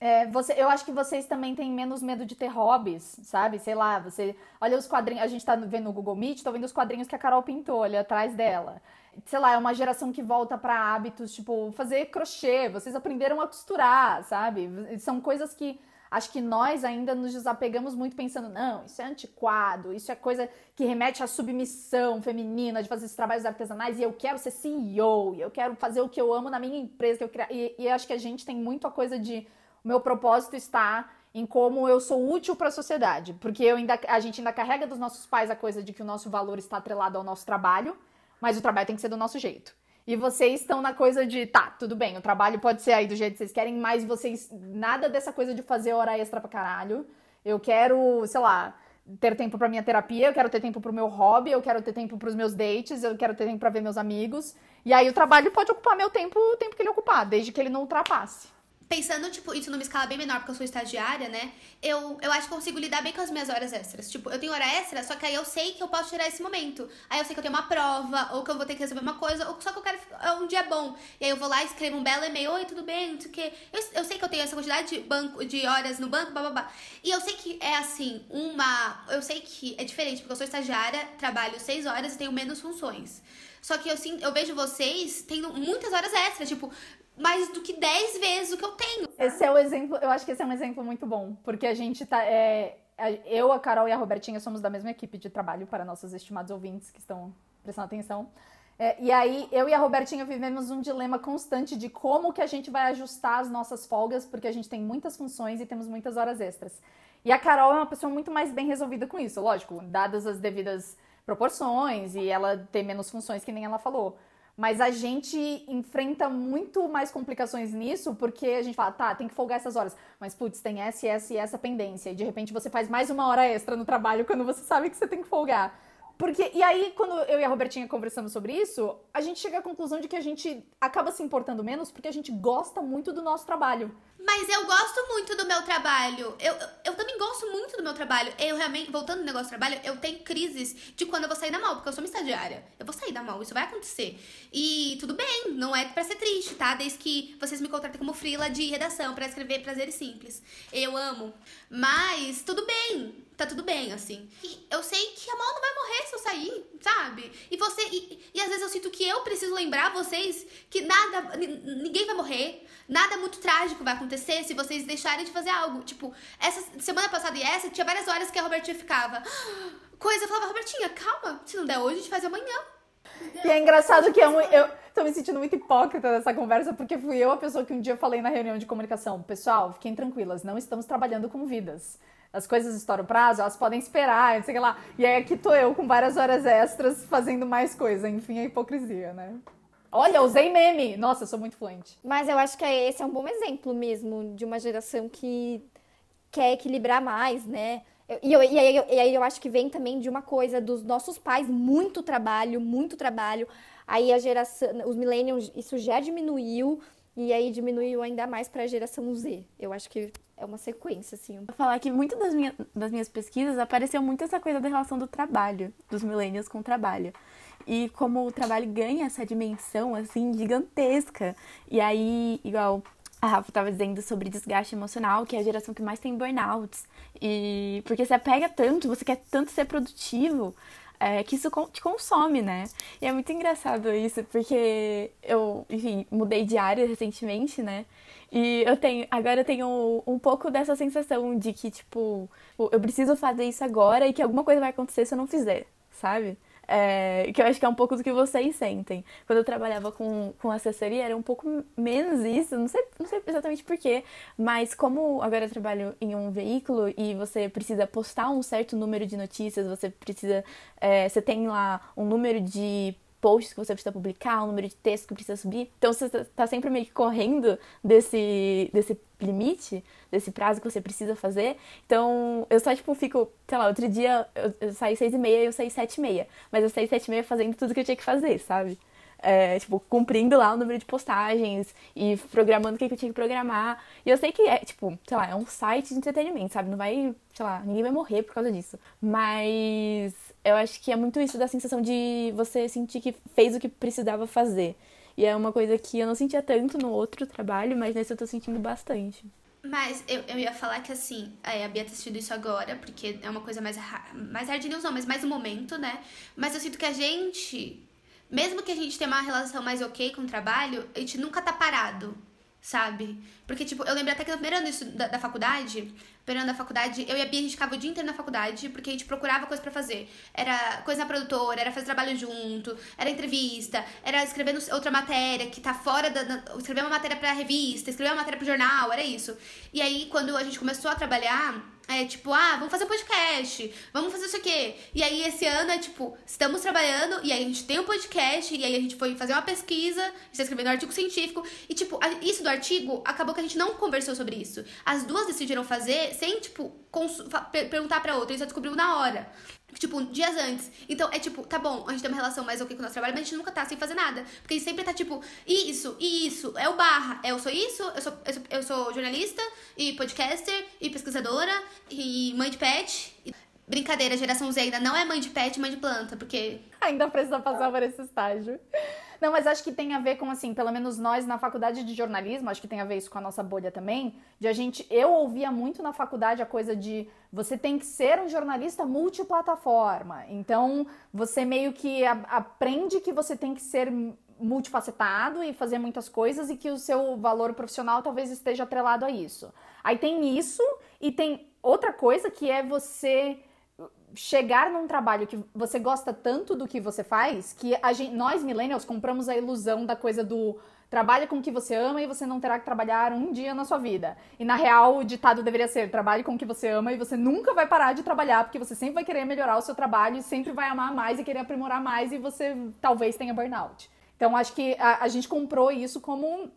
Speaker 3: É, você, eu acho que vocês também têm menos medo de ter hobbies, sabe? Sei lá, você olha os quadrinhos. A gente tá vendo no Google Meet, tô vendo os quadrinhos que a Carol pintou ali atrás dela. Sei lá, é uma geração que volta para hábitos, tipo, fazer crochê. Vocês aprenderam a costurar, sabe? São coisas que Acho que nós ainda nos desapegamos muito pensando, não, isso é antiquado, isso é coisa que remete à submissão feminina de fazer esses trabalhos artesanais e eu quero ser CEO, e eu quero fazer o que eu amo na minha empresa, que eu queria... e, e acho que a gente tem muito a coisa de o meu propósito está em como eu sou útil para a sociedade, porque ainda, a gente ainda carrega dos nossos pais a coisa de que o nosso valor está atrelado ao nosso trabalho, mas o trabalho tem que ser do nosso jeito. E vocês estão na coisa de, tá, tudo bem, o trabalho pode ser aí do jeito que vocês querem, mas vocês. Nada dessa coisa de fazer hora extra pra caralho. Eu quero, sei lá, ter tempo pra minha terapia, eu quero ter tempo pro meu hobby, eu quero ter tempo pros meus dates, eu quero ter tempo pra ver meus amigos. E aí o trabalho pode ocupar meu tempo, o tempo que ele ocupar, desde que ele não ultrapasse
Speaker 2: pensando, tipo, isso numa escala bem menor, porque eu sou estagiária, né? Eu, eu acho que consigo lidar bem com as minhas horas extras. Tipo, eu tenho hora extra, só que aí eu sei que eu posso tirar esse momento. Aí eu sei que eu tenho uma prova, ou que eu vou ter que resolver uma coisa, ou só que eu quero é um dia bom. E aí eu vou lá e escrevo um belo e-mail, oi, tudo bem, não sei o quê. Eu, eu sei que eu tenho essa quantidade de, banco, de horas no banco, babá. E eu sei que é assim, uma. Eu sei que é diferente, porque eu sou estagiária, trabalho seis horas e tenho menos funções. Só que eu, sim, eu vejo vocês tendo muitas horas extras, tipo, mais do que 10 vezes o que eu tenho.
Speaker 3: Esse é o exemplo, eu acho que esse é um exemplo muito bom, porque a gente tá. É, eu, a Carol e a Robertinha somos da mesma equipe de trabalho, para nossos estimados ouvintes que estão prestando atenção. É, e aí, eu e a Robertinha vivemos um dilema constante de como que a gente vai ajustar as nossas folgas, porque a gente tem muitas funções e temos muitas horas extras. E a Carol é uma pessoa muito mais bem resolvida com isso, lógico, dadas as devidas proporções e ela ter menos funções que nem ela falou. Mas a gente enfrenta muito mais complicações nisso, porque a gente fala, tá, tem que folgar essas horas. Mas, putz, tem essa, essa e essa pendência. E de repente você faz mais uma hora extra no trabalho quando você sabe que você tem que folgar. Porque, e aí, quando eu e a Robertinha conversamos sobre isso, a gente chega à conclusão de que a gente acaba se importando menos porque a gente gosta muito do nosso trabalho.
Speaker 2: Mas eu gosto muito do meu trabalho. Eu, eu também gosto muito do meu trabalho. Eu realmente, voltando no negócio do trabalho, eu tenho crises de quando eu vou sair da mal, porque eu sou uma estagiária. Eu vou sair da mal, isso vai acontecer. E tudo bem, não é pra ser triste, tá? Desde que vocês me contratem como frila de redação para escrever prazeres simples. Eu amo. Mas tudo bem tá tudo bem, assim. E eu sei que a mal não vai morrer se eu sair, sabe? E você. E, e às vezes eu sinto que eu preciso lembrar vocês que nada. Ninguém vai morrer. Nada muito trágico vai acontecer se vocês deixarem de fazer algo. Tipo, essa semana passada e essa, tinha várias horas que a Robertinha ficava. Coisa, eu falava, Robertinha, calma. Se não der hoje, a gente faz amanhã.
Speaker 3: E é engraçado que eu, eu tô me sentindo muito hipócrita nessa conversa, porque fui eu a pessoa que um dia falei na reunião de comunicação: pessoal, fiquem tranquilas, não estamos trabalhando com vidas as coisas estouram prazo, elas podem esperar, não sei lá. E aí aqui tô eu com várias horas extras fazendo mais coisa. Enfim, a hipocrisia, né? Olha, usei meme! Nossa, eu sou muito fluente.
Speaker 4: Mas eu acho que esse é um bom exemplo mesmo de uma geração que quer equilibrar mais, né? E, eu, e, aí, e aí eu acho que vem também de uma coisa dos nossos pais, muito trabalho, muito trabalho. Aí a geração, os millennials, isso já diminuiu. E aí diminuiu ainda mais para a geração Z. Eu acho que é uma sequência, assim.
Speaker 1: Vou falar que muito das, minha, das minhas pesquisas apareceu muito essa coisa da relação do trabalho, dos millennials com o trabalho. E como o trabalho ganha essa dimensão, assim, gigantesca. E aí, igual a Rafa estava dizendo sobre desgaste emocional, que é a geração que mais tem burnouts. E porque você pega tanto, você quer tanto ser produtivo, é, que isso te consome, né? E é muito engraçado isso, porque eu, enfim, mudei de área recentemente, né? E eu tenho, agora eu tenho um pouco dessa sensação de que, tipo, eu preciso fazer isso agora e que alguma coisa vai acontecer se eu não fizer, sabe? É, que eu acho que é um pouco do que vocês sentem. Quando eu trabalhava com, com assessoria, era um pouco menos isso, não sei, não sei exatamente porquê, mas como agora eu trabalho em um veículo e você precisa postar um certo número de notícias, você precisa. É, você tem lá um número de posts que você precisa publicar, o número de textos que precisa subir. Então você está sempre meio que correndo desse, desse limite, desse prazo que você precisa fazer. Então eu só, tipo, fico, sei lá, outro dia eu, eu saí seis e meia e eu saí sete e meia. Mas eu saí sete e meia fazendo tudo que eu tinha que fazer, sabe? É, tipo, cumprindo lá o número de postagens e programando o que, eu tinha que programar. E eu sei que é, tipo, sei lá, é um site de entretenimento, sabe? Não vai, sei lá, ninguém vai morrer por causa disso. Mas eu acho que é muito isso da sensação de você sentir que fez o que precisava fazer. E é uma coisa que eu não sentia tanto no outro trabalho, mas nesse eu tô sentindo bastante.
Speaker 2: Mas eu, eu ia falar que assim, a Bia tá assistindo isso agora, porque é uma coisa mais, mais hard news, não, mas mais um momento, né? Mas eu sinto que a gente mesmo que a gente tenha uma relação mais ok com o trabalho, a gente nunca tá parado. sabe? Porque, tipo, eu lembro até que no primeiro ano da, da faculdade, primeiro ano da faculdade, eu e a Bia, a gente ficava o dia inteiro na faculdade, porque a gente procurava coisa pra fazer. Era coisa na produtora, era fazer trabalho junto, era entrevista, era escrever outra matéria que tá fora da... da- escrever uma matéria pra revista, escrever uma matéria pro jornal, era isso. E aí, quando a gente começou a trabalhar, é tipo, ah, vamos fazer um podcast, vamos fazer isso aqui. E aí, esse ano é tipo, estamos trabalhando, e aí a gente tem um podcast, e aí a gente foi fazer uma pesquisa, a gente tá escrevendo um artigo científico, e tipo, isso do artigo, acabou que a gente não conversou sobre isso. As duas decidiram fazer sem, tipo, perguntar pra outra, a gente só descobriu na hora. Tipo, dias antes. Então, é tipo, tá bom, a gente tem uma relação mais ok com o nosso trabalho, mas a gente nunca tá sem fazer nada. Porque a gente sempre tá tipo, isso, e isso, é o barra. Eu sou isso, eu sou, eu sou, eu sou jornalista, e podcaster, e pesquisadora, e mãe de pet. E- Brincadeira, geração Z ainda não é mãe de pet, mãe de planta, porque
Speaker 3: Ainda precisa passar por esse estágio. Não, mas acho que tem a ver com, assim, pelo menos nós na faculdade de jornalismo, acho que tem a ver isso com a nossa bolha também, de a gente, eu ouvia muito na faculdade a coisa de você tem que ser um jornalista multiplataforma. Então, você meio que a- aprende que você tem que ser multifacetado e fazer muitas coisas e que o seu valor profissional talvez esteja atrelado a isso. Aí tem isso e tem outra coisa que é você chegar num trabalho que você gosta tanto do que você faz, que gente, nós millennials compramos a ilusão da coisa do trabalhe com o que você ama e você não terá que trabalhar um dia na sua vida. E na real, o ditado deveria ser: trabalhe com o que você ama e você nunca vai parar de trabalhar, porque você sempre vai querer melhorar o seu trabalho e sempre vai amar mais e querer aprimorar mais e você talvez tenha burnout. Então acho que a, a gente comprou isso como um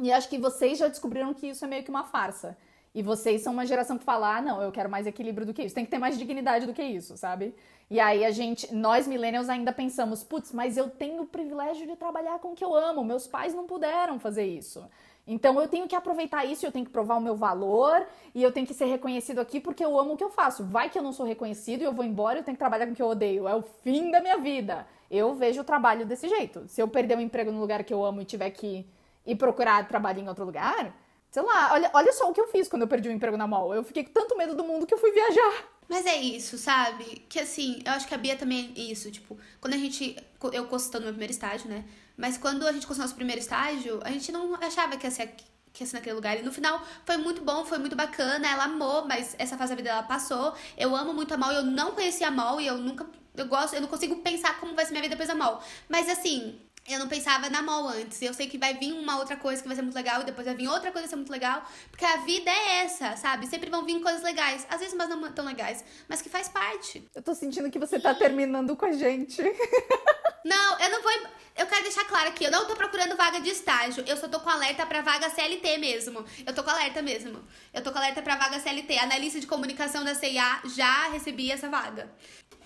Speaker 3: e acho que vocês já descobriram que isso é meio que uma farsa. E vocês são uma geração que fala, ah, não, eu quero mais equilíbrio do que isso. Tem que ter mais dignidade do que isso, sabe? E aí a gente, nós millennials ainda pensamos, putz, mas eu tenho o privilégio de trabalhar com o que eu amo. Meus pais não puderam fazer isso. Então eu tenho que aproveitar isso, eu tenho que provar o meu valor e eu tenho que ser reconhecido aqui porque eu amo o que eu faço. Vai que eu não sou reconhecido e eu vou embora eu tenho que trabalhar com o que eu odeio. É o fim da minha vida. Eu vejo o trabalho desse jeito. Se eu perder um emprego no lugar que eu amo e tiver que ir procurar trabalho em outro lugar, sei lá, olha, olha só o que eu fiz quando eu perdi o emprego na mall. Eu fiquei com tanto medo do mundo que eu fui viajar.
Speaker 2: Mas é isso, sabe? Que assim, eu acho que a Bia também é isso. Tipo, quando a gente. Eu costando meu primeiro estágio, né? Mas quando a gente costou nosso primeiro estágio, a gente não achava que ia ser, que ia ser naquele lugar. E no final foi muito bom, foi muito bacana. Ela amou, mas essa fase da vida dela passou. Eu amo muito a Mal, eu não conhecia a Mal e eu nunca. Eu gosto, eu não consigo pensar como vai ser minha vida depois da Mal. Mas assim, eu não pensava na mall antes. Eu sei que vai vir uma outra coisa que vai ser muito legal e depois vai vir outra coisa que vai ser muito legal. Porque a vida é essa, sabe? Sempre vão vir coisas legais. Às vezes, mas não tão legais. Mas que faz parte.
Speaker 3: Eu tô sentindo que você tá terminando com a gente.
Speaker 2: Não, eu não vou. Eu quero deixar claro aqui, eu não tô procurando vaga de estágio. Eu só tô com alerta pra vaga CLT mesmo. Eu tô com alerta mesmo. Eu tô com alerta pra vaga CLT. Analista de comunicação da CIA já recebi essa vaga.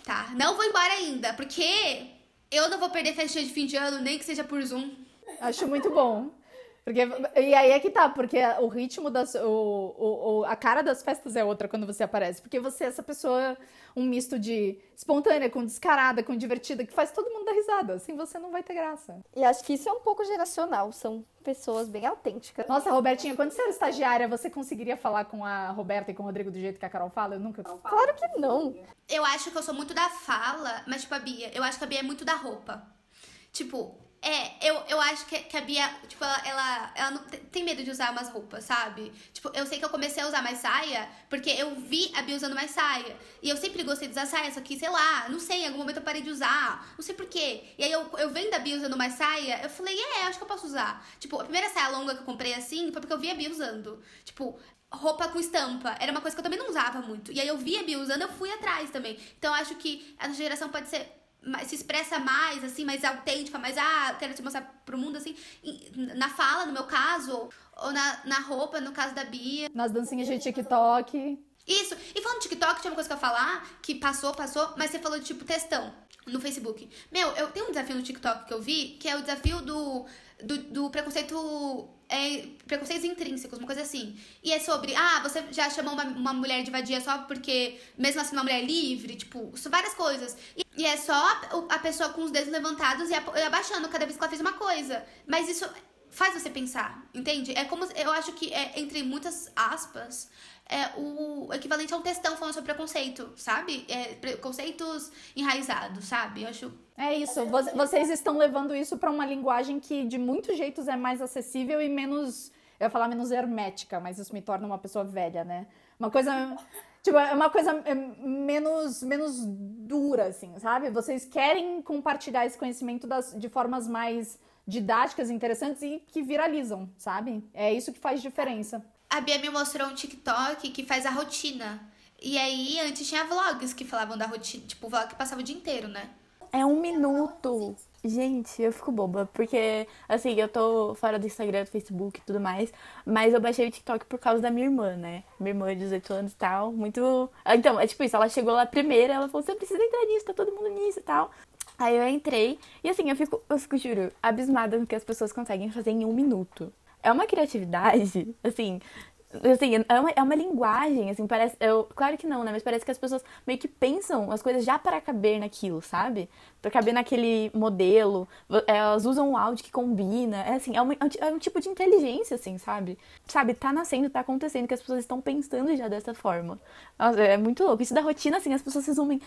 Speaker 2: Tá? Não vou embora ainda, porque eu não vou perder festinha de fim de ano, nem que seja por Zoom.
Speaker 3: Acho muito bom. Porque, e aí é que tá, porque o ritmo das. O, o, o- a cara das festas é outra quando você aparece. Porque você é essa pessoa, um misto de espontânea, com descarada, com divertida, que faz todo mundo dar risada. Assim você não vai ter graça.
Speaker 4: E acho que isso é um pouco geracional. São pessoas bem autênticas.
Speaker 3: Nossa, Robertinha, quando você era estagiária, você conseguiria falar com a Roberta e com o Rodrigo do jeito que a Carol fala? Eu nunca.
Speaker 4: Claro que não.
Speaker 2: Eu acho que eu sou muito da fala, mas tipo a Bia, eu acho que a Bia é muito da roupa. Tipo, é, eu, eu acho que, que a Bia, tipo, ela, ela, ela não te- tem medo de usar umas roupas, sabe? Tipo, eu sei que eu comecei a usar mais saia porque eu vi a Bia usando mais saia. E eu sempre gostei de usar saia, só que, sei lá, não sei, em algum momento eu parei de usar, não sei porquê. E aí eu, eu vendo a Bia usando mais saia, eu falei, é, acho que eu posso usar. Tipo, a primeira saia longa que eu comprei assim foi porque eu vi a Bia usando. Tipo, roupa com estampa. Era uma coisa que eu também não usava muito. E aí eu vi a Bia usando, eu fui atrás também. Então eu acho que a nossa geração pode ser se expressa mais, assim, mais autêntica, mais, ah, quero te mostrar pro mundo, assim, na fala, no meu caso, ou na, na roupa, no caso da Bia.
Speaker 3: Nas dancinhas de TikTok.
Speaker 2: Isso. E falando de TikTok, tinha uma coisa que eu ia falar, que passou, passou, mas você falou de tipo textão no Facebook. Meu, eu tenho um desafio no TikTok que eu vi, que é o desafio do, do, do preconceito. É, preconceitos intrínsecos, uma coisa assim. E é sobre, ah, você já chamou uma, uma mulher de vadia só porque, mesmo assim, uma mulher livre, tipo, várias coisas. E, e é só a, a pessoa com os dedos levantados e, ap- e abaixando cada vez que ela fez uma coisa. Mas isso faz você pensar, entende? É como eu acho que é entre muitas aspas é o equivalente a um textão falando sobre preconceito, sabe? É, preconceitos enraizados, sabe? Eu acho
Speaker 3: É isso. vo- Vocês estão levando isso pra uma linguagem que, de muitos jeitos, é mais acessível e menos. Eu ia falar menos hermética, mas isso me torna uma pessoa velha, né? Uma coisa. Tipo, é uma coisa é, menos, menos dura, assim, sabe? Vocês querem compartilhar esse conhecimento das, de formas mais didáticas, interessantes e que viralizam, sabe? É isso que faz diferença.
Speaker 2: A Bia me mostrou um TikTok que faz a rotina. E aí, antes tinha vlogs que falavam da rotina. Tipo, vlog que passava o dia inteiro, né?
Speaker 1: É um minuto. Gente, eu fico boba, porque, assim, eu tô fora do Instagram, do Facebook e tudo mais, mas eu baixei o TikTok por causa da minha irmã, né? Minha irmã de 18 anos e tal, muito. Então, é tipo isso, ela chegou lá primeiro, ela falou: você precisa entrar nisso, tá todo mundo nisso e tal. Aí eu entrei, e assim, eu fico, eu fico, juro, abismada no que as pessoas conseguem fazer em um minuto. É uma criatividade, assim, Assim, é uma, é uma linguagem, assim, parece. Eu, claro que não, né? Mas parece que as pessoas meio que pensam as coisas já para caber naquilo, sabe? Para caber naquele modelo. Elas usam um áudio que combina. É assim, é, uma, é um tipo de inteligência, assim, sabe? Sabe, tá nascendo, tá acontecendo, que as pessoas estão pensando já dessa forma. Nossa, é muito louco. Isso da rotina, assim, as pessoas resumem.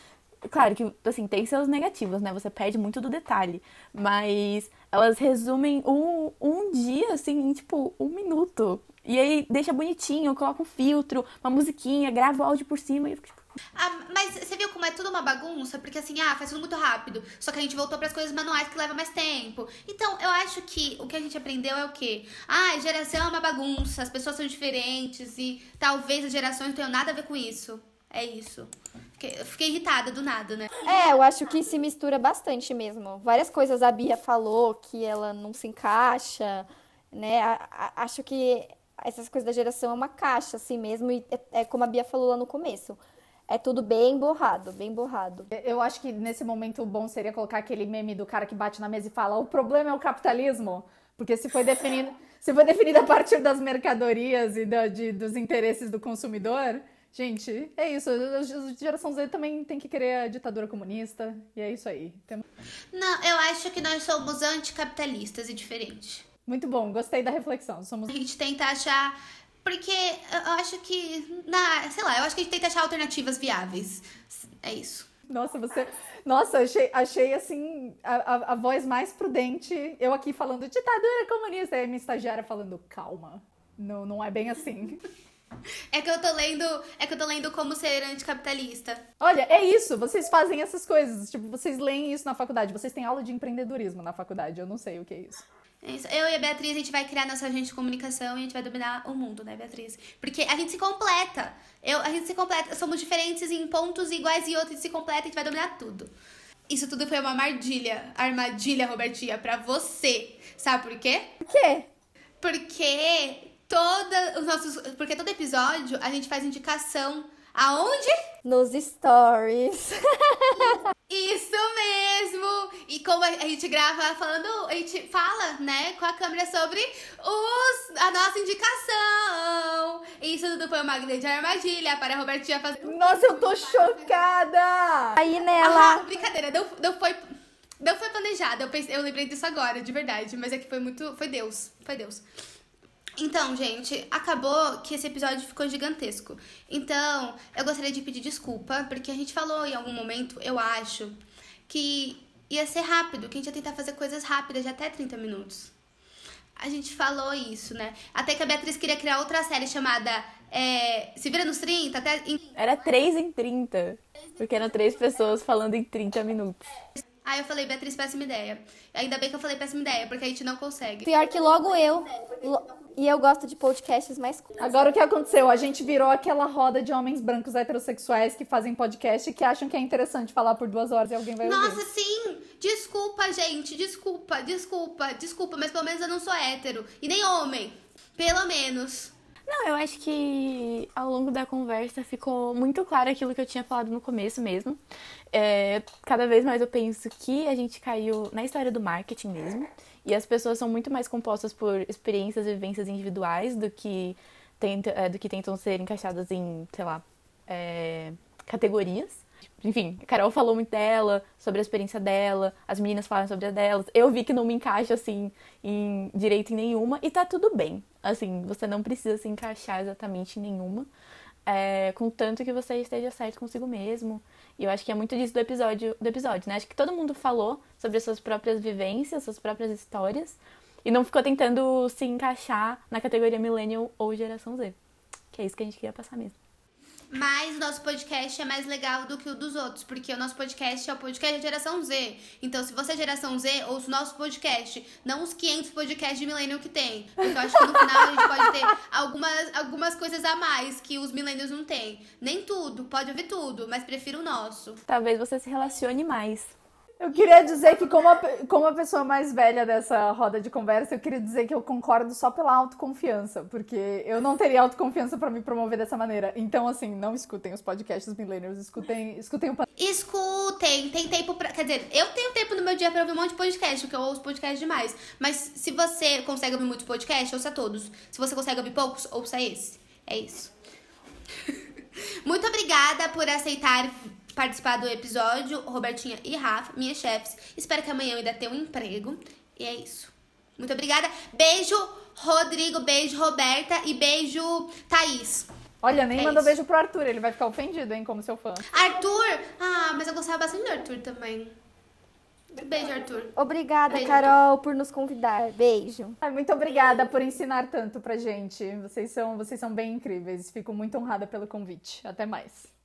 Speaker 1: Claro que, assim, tem seus negativos, né? Você perde muito do detalhe. Mas elas resumem um, um dia, assim, em, tipo, um minuto. E aí deixa bonitinho, coloca um filtro, uma musiquinha, grava o áudio por cima e eu fico tipo.
Speaker 2: Ah, mas você viu como é tudo uma bagunça? Porque assim, ah, faz tudo muito rápido. Só que a gente voltou para as coisas manuais que levam mais tempo. Então, eu acho que o que a gente aprendeu é o quê? Ah, geração é uma bagunça, as pessoas são diferentes e talvez as gerações não tenham nada a ver com isso. É isso. Fiquei, fiquei irritada do nada, né?
Speaker 4: É, eu acho que se mistura bastante mesmo. Várias coisas a Bia falou que ela não se encaixa, né? A, a, acho que essas coisas da geração é uma caixa, assim mesmo, e é, é como a Bia falou lá no começo. É tudo bem borrado, bem borrado.
Speaker 3: Eu acho que nesse momento o bom seria colocar aquele meme do cara que bate na mesa e fala: o problema é o capitalismo. Porque se foi definido, se foi definido a partir das mercadorias e da, de, dos interesses do consumidor, gente, é isso. A geração Z também tem que querer a ditadura comunista, e é isso aí.
Speaker 2: Não, eu acho que nós somos anticapitalistas e diferentes.
Speaker 3: Muito bom, gostei da reflexão. Somos...
Speaker 2: A gente tenta achar. Porque eu acho que. Na, sei lá, eu acho que a gente tenta achar alternativas viáveis. É isso.
Speaker 3: Nossa, você. Nossa, achei, achei assim a, a, a voz mais prudente. Eu aqui falando ditadura comunista. E a minha estagiária falando, calma. Não, não é bem assim.
Speaker 2: É que eu tô lendo. É que eu tô lendo como ser anticapitalista.
Speaker 3: Olha, é isso. Vocês fazem essas coisas. Tipo, vocês leem isso na faculdade. Vocês têm aula de empreendedorismo na faculdade. Eu não sei o que é isso.
Speaker 2: É isso. Eu e a Beatriz, a gente vai criar nossa agente de comunicação e a gente vai dominar o mundo, né, Beatriz? Porque a gente se completa. Eu, a gente se completa. Somos diferentes em pontos iguais e outros, a gente se completa e a gente vai dominar tudo. Isso tudo foi uma armadilha, armadilha, Robertinha, pra você. Sabe por quê?
Speaker 4: Por quê?
Speaker 2: Porque toda os nossos, porque todo episódio a gente faz indicação aonde?
Speaker 4: Nos stories.
Speaker 2: Isso mesmo! E como a gente grava falando, a gente fala, né, com a câmera sobre os, a nossa indicação. Isso tudo foi uma grande armadilha para a Robertinha fazer.
Speaker 3: Nossa, eu tô chocada!
Speaker 4: Aí nela.
Speaker 2: Ah, brincadeira, não, não foi. Não foi planejado, eu, pensei, eu lembrei disso agora, de verdade. Mas é que foi muito. Foi Deus. Foi Deus. Então, gente, acabou que esse episódio ficou gigantesco. Então, eu gostaria de pedir desculpa, porque a gente falou em algum momento, eu acho, que ia ser rápido, que a gente ia tentar fazer coisas rápidas de até 30 minutos. A gente falou isso, né? Até que a Beatriz queria criar outra série chamada é, Se Vira nos 30, até. Em...
Speaker 1: Era 3 em 30. Porque eram três pessoas falando em 30 minutos.
Speaker 2: Aí eu falei, Beatriz, péssima ideia. Ainda bem que eu falei péssima ideia, porque a gente não consegue.
Speaker 4: Pior que logo eu. E eu gosto de podcasts mais curtos.
Speaker 3: Agora o que aconteceu? A gente virou aquela roda de homens brancos heterossexuais que fazem podcast e que acham que é interessante falar por duas horas e alguém vai
Speaker 2: Nossa,
Speaker 3: ouvir.
Speaker 2: Nossa, sim! Desculpa, gente. Desculpa, desculpa, desculpa. Mas pelo menos eu não sou hétero. E nem homem. Pelo menos.
Speaker 1: Não, eu acho que ao longo da conversa ficou muito claro aquilo que eu tinha falado no começo mesmo. É, cada vez mais eu penso que a gente caiu na história do marketing mesmo. E as pessoas são muito mais compostas por experiências e vivências individuais do que, tenta, é, do que tentam ser encaixadas em, sei lá, é, categorias. Enfim, a Carol falou muito dela, sobre a experiência dela, as meninas falam sobre a delas. Eu vi que não me encaixa, assim, em direito em nenhuma, e tá tudo bem. Assim, você não precisa se encaixar exatamente em nenhuma, é, contanto que você esteja certo consigo mesmo e eu acho que é muito disso do episódio, do episódio, né? Acho que todo mundo falou sobre as suas próprias vivências, suas próprias histórias. E não ficou tentando se encaixar na categoria Millennial ou Geração Z. Que é isso que a gente queria passar mesmo.
Speaker 2: Mas o nosso podcast é mais legal do que o dos outros, porque o nosso podcast é o podcast da geração Z. Então, se você é geração Z, ouça o nosso podcast, não os 500 podcasts de millennial que tem. Porque eu acho que no final a gente pode ter algumas, algumas coisas a mais que os millennials não têm. Nem tudo, pode ouvir tudo, mas prefiro o nosso.
Speaker 1: Talvez você se relacione mais.
Speaker 3: Eu queria dizer que, como a, como a pessoa mais velha dessa roda de conversa, eu queria dizer que eu concordo só pela autoconfiança, porque eu não teria autoconfiança pra me promover dessa maneira. Então, assim, não escutem os podcasts millennials, escutem, escutem o
Speaker 2: Escutem, tem tempo pra. Quer dizer, eu tenho tempo no meu dia pra ouvir um monte de podcast, porque eu ouço podcast demais. Mas se você consegue ouvir muitos podcasts, ouça todos. Se você consegue ouvir poucos, ouça esse. É isso. Muito obrigada por aceitar participar do episódio, Robertinha e Rafa, minhas chefes. Espero que amanhã eu ainda tenha um emprego. E é isso. Muito obrigada. Beijo, Rodrigo. Beijo, Roberta. E beijo, Thaís.
Speaker 3: Olha, nem
Speaker 2: É
Speaker 3: mandou
Speaker 2: isso.
Speaker 3: beijo pro Arthur, ele vai ficar ofendido, hein, como seu fã.
Speaker 2: Arthur. Ah, mas eu gostava bastante do Arthur também. Beijo, Arthur.
Speaker 4: Obrigada,
Speaker 2: Beijo,
Speaker 4: Carol, por nos convidar. Beijo.
Speaker 3: Ai, muito obrigada por ensinar tanto pra gente. Vocês são, vocês são bem incríveis. Fico muito honrada pelo convite. Até mais.